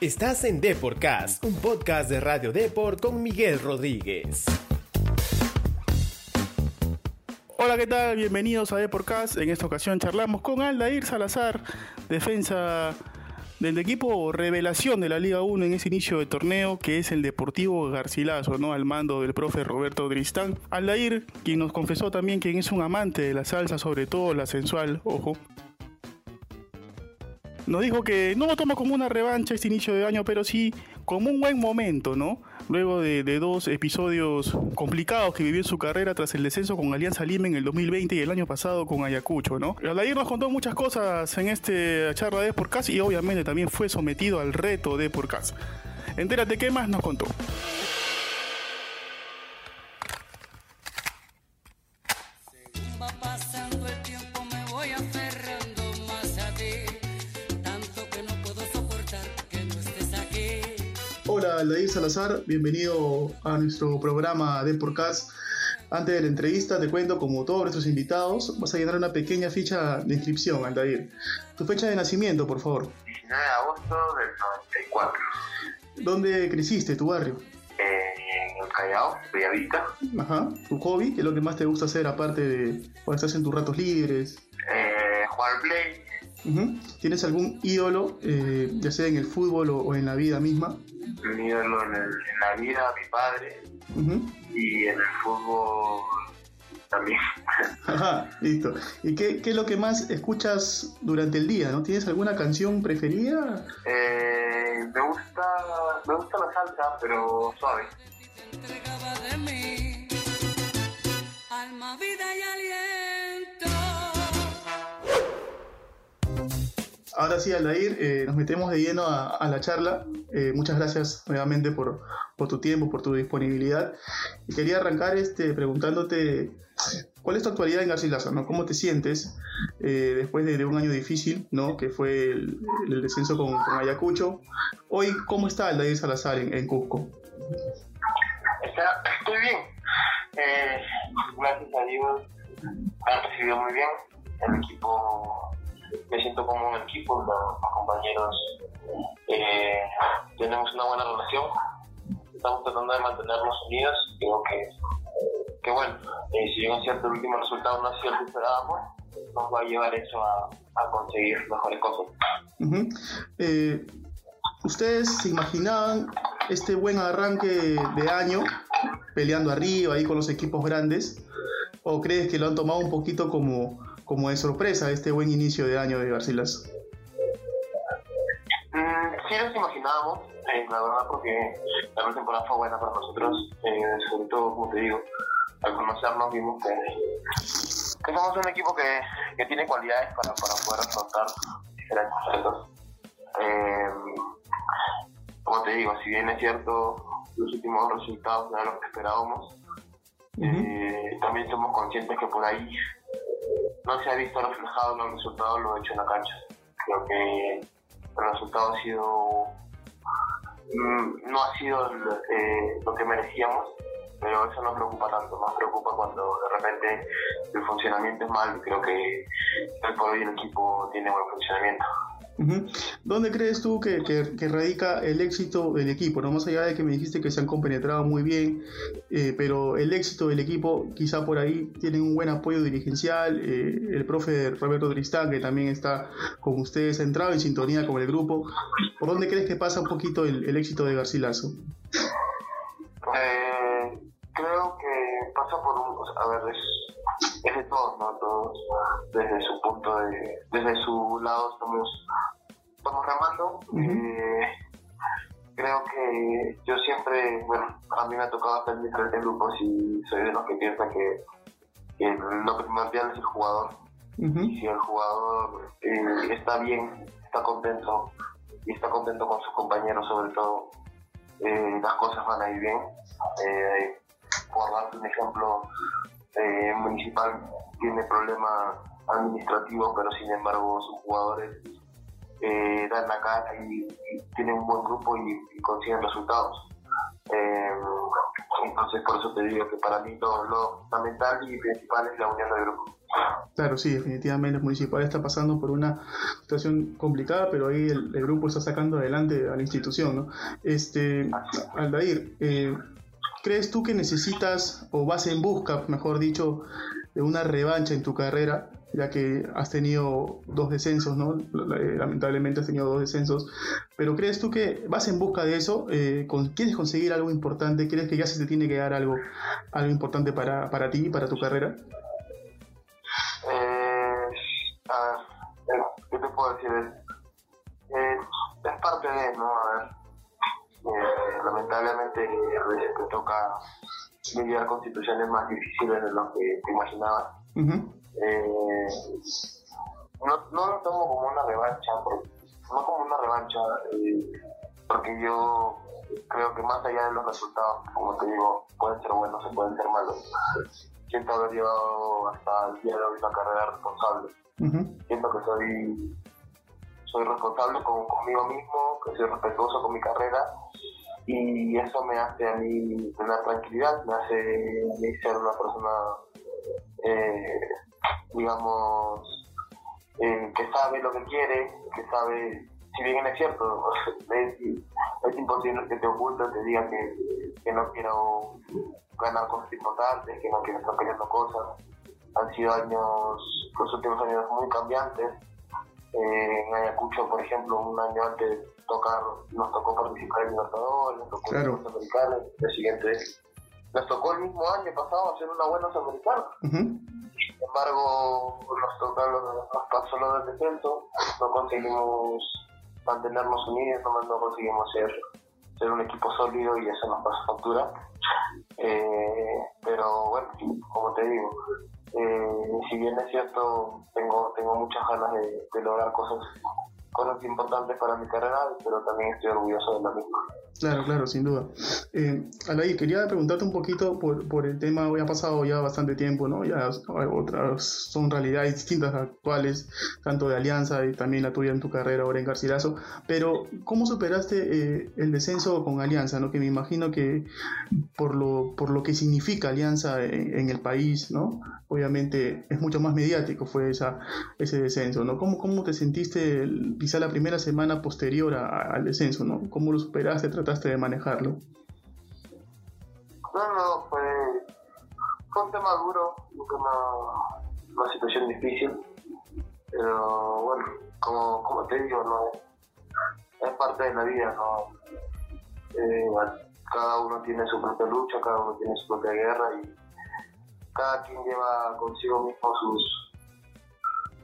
Estás en Deporcast, un podcast de Radio Deport con Miguel Rodríguez. Hola, ¿qué tal? Bienvenidos a Deporcast. En esta ocasión charlamos con Aldair Salazar, defensa del equipo revelación de la Liga 1 en ese inicio de torneo, que es el Deportivo Garcilaso, ¿no? Al mando del profe Roberto Dristán. Aldair, quien nos confesó también que es un amante de la salsa, sobre todo la sensual, ojo, nos dijo que no lo toma como una revancha este inicio de año, pero sí como un buen momento, ¿no? Luego de, dos episodios complicados que vivió en su carrera tras el descenso con Alianza Lima en el 2020 y el año pasado con Ayacucho, ¿no? Aldair nos contó muchas cosas en esta charla de Podcast y obviamente también fue sometido al reto de Podcast. Entérate qué más nos contó. Hola, Aldair Salazar, bienvenido a nuestro programa de Podcast. Antes de la entrevista, te cuento, como todos nuestros invitados, vas a llenar una pequeña ficha de inscripción, Aldair. Tu fecha de nacimiento, por favor. 19 de agosto del 94. ¿Dónde creciste, tu barrio? en el Callao, Bellavista. Ajá. ¿Tu hobby? ¿Qué es lo que más te gusta hacer aparte de cuando estás en tus ratos libres? Eh, jugar play. ¿Tienes algún ídolo, eh, ya sea en el fútbol o en la vida misma? mi ídolo en, la vida, mi padre, y en el fútbol también. Ajá, listo. ¿Y qué, qué, es lo que más escuchas durante el día? ¿No tienes alguna canción preferida? Eh, me gusta, me gusta la salsa, pero suave. Alma, vida y Ahora sí, Aldair, eh, nos metemos de lleno a, la charla. Eh, muchas gracias nuevamente por, tu tiempo, por tu disponibilidad. Y quería arrancar este, preguntándote cuál es tu actualidad en Garcilaso, ¿no? ¿Cómo te sientes eh, después de, un año difícil, ¿no? Que fue el, descenso con, Ayacucho. Hoy, ¿cómo está Aldair Salazar en, Cusco? estoy bien. gracias a Dios, han recibido muy bien. El equipo me siento como un equipo, los, compañeros eh, tenemos una buena relación, estamos tratando de mantenernos unidos, creo que, que bueno, eh, si bien cierto el último resultado no ha sido que esperábamos, nos va a llevar eso a, a conseguir mejores cosas. Eh, ¿Ustedes se imaginaban este buen arranque de año peleando arriba ahí con los equipos grandes? ¿O crees que lo han tomado un poquito como como de sorpresa este buen inicio de año de Garcilas? Mm, sí nos imaginábamos, eh, la verdad, porque la temporada fue buena para nosotros, eh, sobre todo, como te digo, al conocernos vimos que, que somos un equipo que, que tiene cualidades para, para poder afrontar diferentes retos. Eh, como te digo, si bien es cierto, los últimos resultados no eran los que esperábamos, también somos conscientes que por ahí no se ha visto reflejado en los resultados lo hecho en la cancha. Creo que el resultado ha sido mm, no ha sido eh, lo que merecíamos, pero eso no preocupa tanto, más preocupa cuando de repente el funcionamiento es mal. Creo que hoy por hoy el equipo tiene buen funcionamiento. ¿Dónde crees tú que, radica el éxito del equipo? No más allá de que me dijiste que se han compenetrado muy bien, eh, pero el éxito del equipo quizá por ahí tiene un buen apoyo dirigencial. Eh, el profe Roberto Tristán, que también está con ustedes, ha entrado en sintonía con el grupo. ¿Por dónde crees que pasa un poquito el, éxito de Garcilaso? Eh, creo que pasa por un... A ver, es de todos, ¿no? Todos desde su punto de, desde su lado estamos, estamos remando. Eh, creo que yo siempre, bueno, a mí me ha tocado hacer en grupos y soy de los que piensa que, lo primordial es el jugador. Y si el jugador eh, está bien, está contento y está contento con sus compañeros sobre todo, eh, las cosas van a ir bien. por darte un ejemplo, Municipal tiene problemas administrativos, pero sin embargo sus jugadores eh, dan la cara y, tienen un buen grupo y, consiguen resultados. Eh, entonces por eso te digo que para mí todo lo fundamental y principal es la unión del grupo. Claro, sí, definitivamente el municipal está pasando por una situación complicada, pero ahí el, grupo está sacando adelante a la institución, ¿no? Este, Aldair, eh, ¿crees tú que necesitas o vas en busca, mejor dicho, de una revancha en tu carrera ya que has tenido dos descensos, ¿no? Lamentablemente has tenido dos descensos, pero ¿crees tú que vas en busca de eso? Eh, ¿Quieres conseguir algo importante? ¿Crees que ya se te tiene que dar algo, algo importante para, para ti, para tu carrera? Eh, ¿Qué te puedo decir? es parte de, ¿no? A ver, eh, lamentablemente a veces te toca lidiar con situaciones más difíciles de lo que te imaginabas. Eh, no, no lo tomo como una revancha, no como una revancha, eh, porque yo creo que más allá de los resultados, como te digo, pueden ser buenos o pueden ser malos. Siento haber llevado hasta el día de hoy una carrera responsable. Siento que soy, soy responsable con, conmigo mismo, que soy respetuoso con mi carrera y eso me hace a mí tener tranquilidad, me hace a mí ser una persona eh, digamos, eh, que sabe lo que quiere, que sabe, si bien es cierto, es, imposible que te oculte, te diga que, no quiero ganar cosas importantes, que no quiero estar peleando cosas. Han sido años, los últimos años muy cambiantes. Eh, en Ayacucho, por ejemplo, un año antes tocar, nos tocó participar en Libertadores, nos tocó en los Americanos, el siguiente nos tocó el mismo año pasado hacer una buena Sudamericana. Sin embargo, nos, tocó, nos pasó lo del descenso, no conseguimos mantenernos unidos, no, conseguimos ser, ser un equipo sólido y eso nos pasó factura. Eh, pero bueno, como te digo, eh, si bien es cierto, tengo, tengo muchas ganas de, de lograr cosas cosas importantes para mi carrera, pero también estoy orgulloso de la misma. Claro, claro, sin duda. Eh, quería preguntarte un poquito por, por el tema, hoy ha pasado ya bastante tiempo, ¿no? Ya otras son realidades distintas actuales, tanto de Alianza y también la tuya en tu carrera ahora en Garcilaso, pero ¿cómo superaste eh, el descenso con Alianza, ¿no? Que me imagino que por lo, por lo que significa Alianza en, en el país, ¿no? Obviamente es mucho más mediático fue esa, ese descenso, ¿no? ¿Cómo, cómo te sentiste quizá la primera semana posterior al descenso, ¿no? ¿Cómo lo superaste, trataste de manejarlo? No, no, fue, un tema duro, una, una situación difícil, pero bueno, como, como te digo, no es parte de la vida, ¿no? Eh, cada uno tiene su propia lucha, cada uno tiene su propia guerra y cada quien lleva consigo mismo sus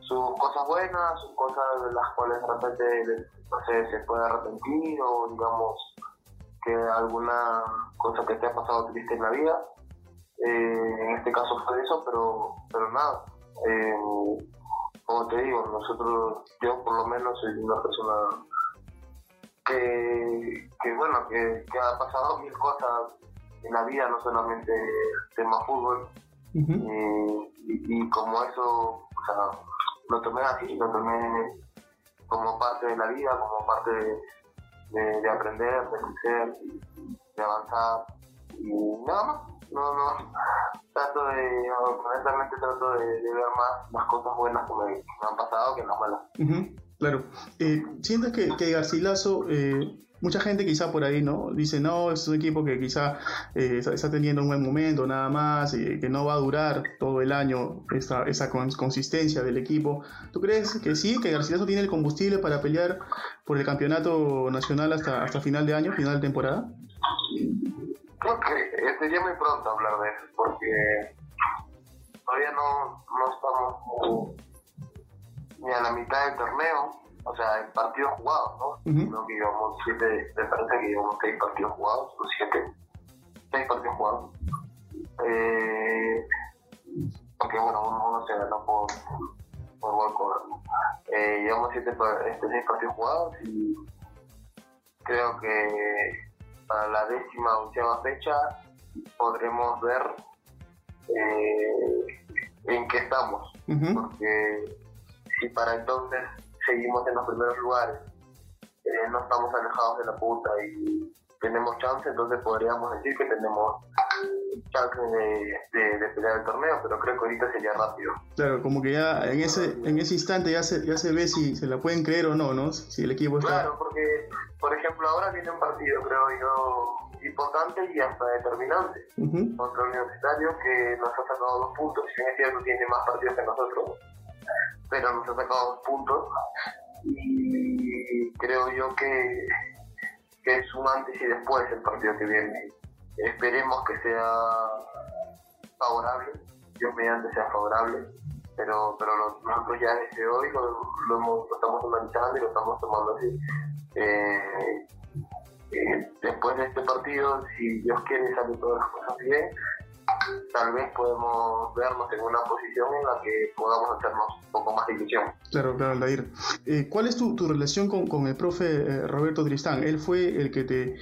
sus cosas buenas, sus cosas de las cuales de repente no sé, se puede arrepentir o digamos que alguna cosa que te ha pasado triste en la vida. Eh, en este caso fue eso, pero, pero nada. Eh, como te digo, nosotros, yo por lo menos soy una persona que, que bueno, que, que, ha pasado mil cosas en la vida, no solamente tema fútbol. y, y, como eso, o sea, lo tomé así, lo tomé como parte de la vida, como parte de, de, aprender, de crecer, de avanzar y nada más. No, no, trato de, honestamente trato de, ver más las cosas buenas que me, han pasado que las malas. claro. Eh, ¿Sientes que, que Garcilaso eh, mucha gente quizá por ahí no dice no es un equipo que quizá eh, está, teniendo un buen momento nada más y que no va a durar todo el año esa, esa consistencia del equipo ¿tú crees que sí que Garcilaso tiene el combustible para pelear por el campeonato nacional hasta hasta final de año final de temporada creo que sería muy pronto hablar de eso porque todavía no, no estamos ni a la mitad del torneo o sea, en partidos jugados, ¿no? Uh que llevamos siete, me parece que llevamos seis partidos jugados, o siete, seis partidos jugados. Eh, porque bueno, uno, se ganó por, por gol Eh, llevamos siete, este, seis partidos jugados y creo que para la décima onceava fecha podremos ver eh, en qué estamos. Porque si para entonces seguimos en los primeros lugares, eh, no estamos alejados de la punta y tenemos chance, entonces podríamos decir que tenemos chance de, de, pelear el torneo, pero creo que ahorita sería rápido. Claro, como que ya en ese en ese instante ya se, ya se ve si se la pueden creer o no, ¿no? Si el equipo está... Claro, porque, por ejemplo, ahora viene un partido, creo yo, importante y hasta determinante contra el Universitario, que nos ha sacado dos puntos, si bien es cierto tiene más partidos que nosotros, pero nos ha sacado dos puntos y creo yo que, que es un antes y después el partido que viene. Esperemos que sea favorable, Dios mediante sea favorable, pero, pero nosotros ya desde hoy lo, lo, estamos analizando y lo estamos tomando así. Eh, eh, después de este partido, si Dios quiere, salen todas las cosas bien, tal vez podemos vernos en una posición en la que podamos hacernos un poco más de ilusión. Claro, claro, Aldair. Eh, ¿Cuál es tu, tu relación con, con, el profe eh, Roberto Tristán? Él fue el que te,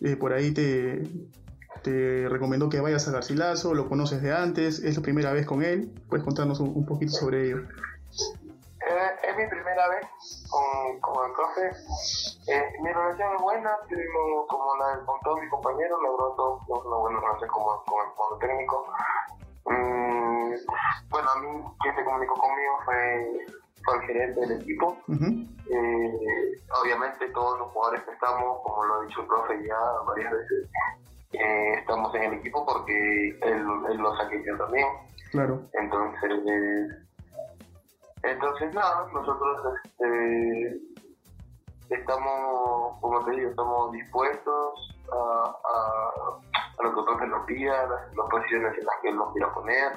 eh, por ahí te, te recomendó que vayas a Garcilaso, lo conoces de antes, es la primera vez con él. ¿Puedes contarnos un, un poquito sobre ello? Es mi primera vez con, con el profe. Eh, mi relación es buena, tuvimos como la con todos mis compañeros, logró todos una buena relación como, con el técnico. Mm, bueno, a mí quien se comunicó conmigo fue, fue el gerente del equipo. eh, obviamente todos los jugadores que estamos, como lo ha dicho el profe ya varias veces, eh, estamos en el equipo porque él, él lo saqué yo también. Claro. Entonces, entonces nada, nosotros este, estamos, como te digo, estamos dispuestos a, a, lo que profe nos pida, las, posiciones en las que él nos quiera poner,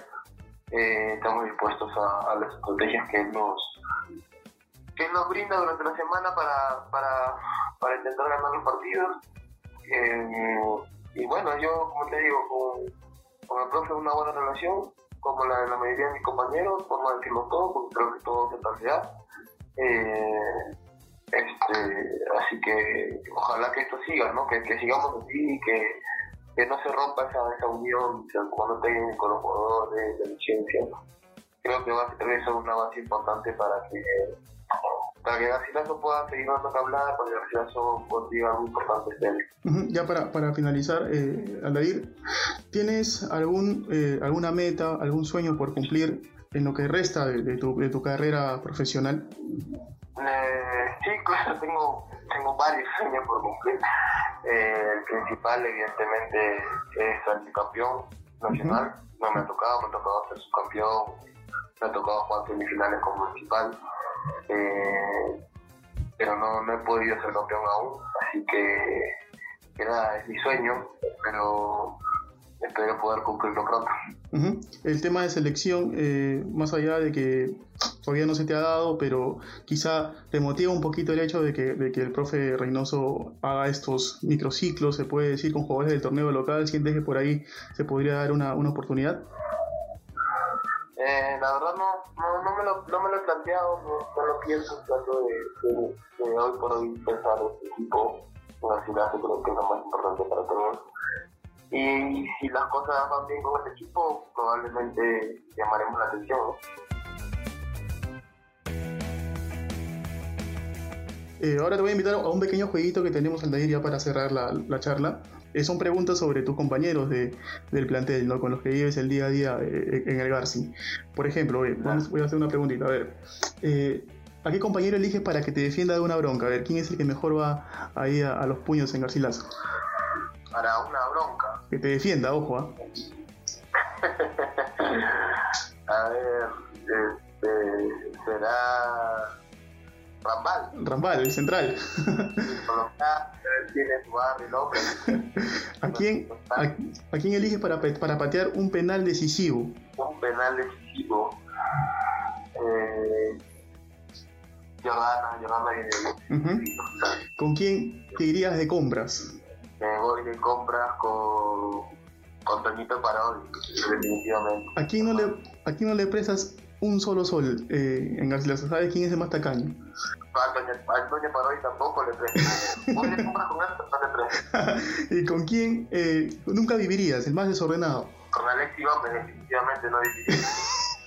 eh, estamos dispuestos a, a, las estrategias que él nos que nos brinda durante la semana para, para, para intentar ganar los partidos. Eh, y bueno, yo, como te digo, con, con el profe una buena relación, como la de la mayoría de mis compañeros, por no decirlo todo, porque creo que todo es realidad. Eh, este, así que ojalá que esto siga, ¿no? que, que sigamos así y que, que, no se rompa esa, esa unión cuando tengan con los jugadores, de licencia. Creo que va a ser una base importante para que para que Garcilaso pueda seguir dando que hablar, para que Garcilaso consiga algo importante este Ya para, para finalizar, eh, Aldair, ¿tienes algún, eh, alguna meta, algún sueño por cumplir en lo que resta de, de, tu, de tu, carrera profesional? Eh, sí, claro, tengo, tengo varios sueños por cumplir. Eh, el principal, evidentemente, es ser campeón nacional. Uh -huh. No me ha tocado, me ha tocado ser subcampeón, me ha tocado jugar semifinales como municipal eh, pero no, no he podido ser campeón aún, así que, que nada, es mi sueño, pero espero poder cumplirlo pronto. Uh. El tema de selección, eh, más allá de que todavía no se te ha dado, pero quizá te motiva un poquito el hecho de que, de que el profe Reynoso haga estos microciclos, se puede decir, con jugadores del torneo local, ¿sientes que por ahí se podría dar una, una oportunidad? Eh, la verdad no, no, no, me lo, no me lo he planteado, no, lo pienso, trato de, de, de, hoy por hoy pensar en este equipo, una ciudad que creo que es lo más importante para todos. Y si las cosas van bien con este equipo, probablemente llamaremos la atención. Eh, ahora te voy a invitar a un pequeño jueguito que tenemos al ya para cerrar la charla. Eh, son preguntas sobre tus compañeros de, del plantel, ¿no? con los que vives el día a día eh, en el Garci. Por ejemplo, eh, vamos, voy a hacer una preguntita. A ver, ¿a qué compañero eliges para que te defienda de una bronca? A ver, ¿quién es el que mejor va ahí a, a los puños en Garcilaso? Para una bronca. Que te defienda, ojo. ¿ah? a ver, este, será Rambal. Rambal, el central. ¿no? ¿A quién, a, a quién eliges para, para patear un penal decisivo? Un penal decisivo. Eh, uh -huh. ¿Con quién te irías de compras? Me voy de compras con, con Toñito Parodi, definitivamente. ¿A quién no le, a quién no le prestas un solo sol eh, en Garcilaso? ¿Sabes quién es el más tacaño? A Doña Parodi tampoco le con no presto. ¿Y con quién eh, nunca vivirías, el más desordenado? Con Alexi Gómez, definitivamente no viviría.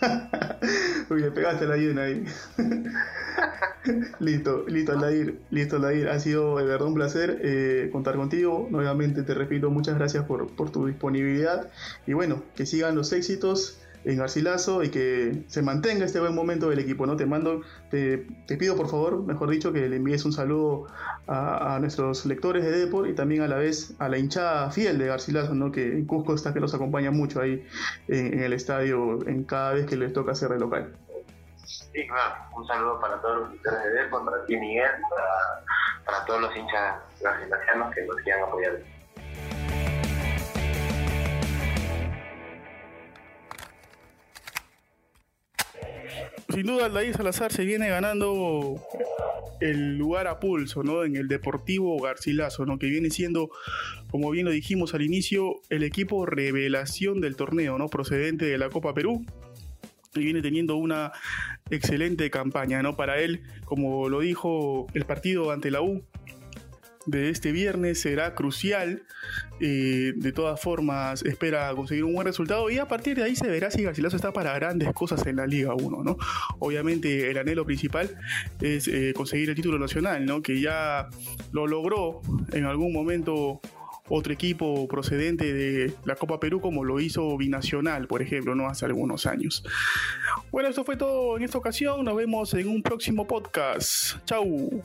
Uy, le pegaste la llena ahí. listo, listo, Lair, listo, Lair. Ha sido de verdad un placer eh, contar contigo. Nuevamente te repito, muchas gracias por, por tu disponibilidad. Y bueno, que sigan los éxitos en Garcilaso y que se mantenga este buen momento del equipo, ¿no? Te mando, te, pido por favor, mejor dicho, que le envíes un saludo a, nuestros lectores de Depor y también a la vez a la hinchada fiel de Garcilaso, ¿no? Que en Cusco está que nos acompaña mucho ahí en, el estadio en cada vez que les toca hacer el local. Sí, claro, un saludo para todos los lectores de Depor, para ti Miguel, para, para todos los hinchas garcilasianos que nos quieran apoyar. Sin duda Aldair Salazar se viene ganando el lugar a pulso, ¿no? En el Deportivo Garcilaso, ¿no? Que viene siendo, como bien lo dijimos al inicio, el equipo revelación del torneo, ¿no? Procedente de la Copa Perú. Y viene teniendo una excelente campaña, ¿no? Para él, como lo dijo el partido ante la U, de este viernes será crucial. Eh, de todas formas, espera conseguir un buen resultado y a partir de ahí se verá si Garcilaso está para grandes cosas en la Liga 1. ¿no? Obviamente, el anhelo principal es eh, conseguir el título nacional, ¿no? que ya lo logró en algún momento otro equipo procedente de la Copa Perú como lo hizo Binacional, por ejemplo, no hace algunos años. Bueno, esto fue todo en esta ocasión. Nos vemos en un próximo podcast. Chau.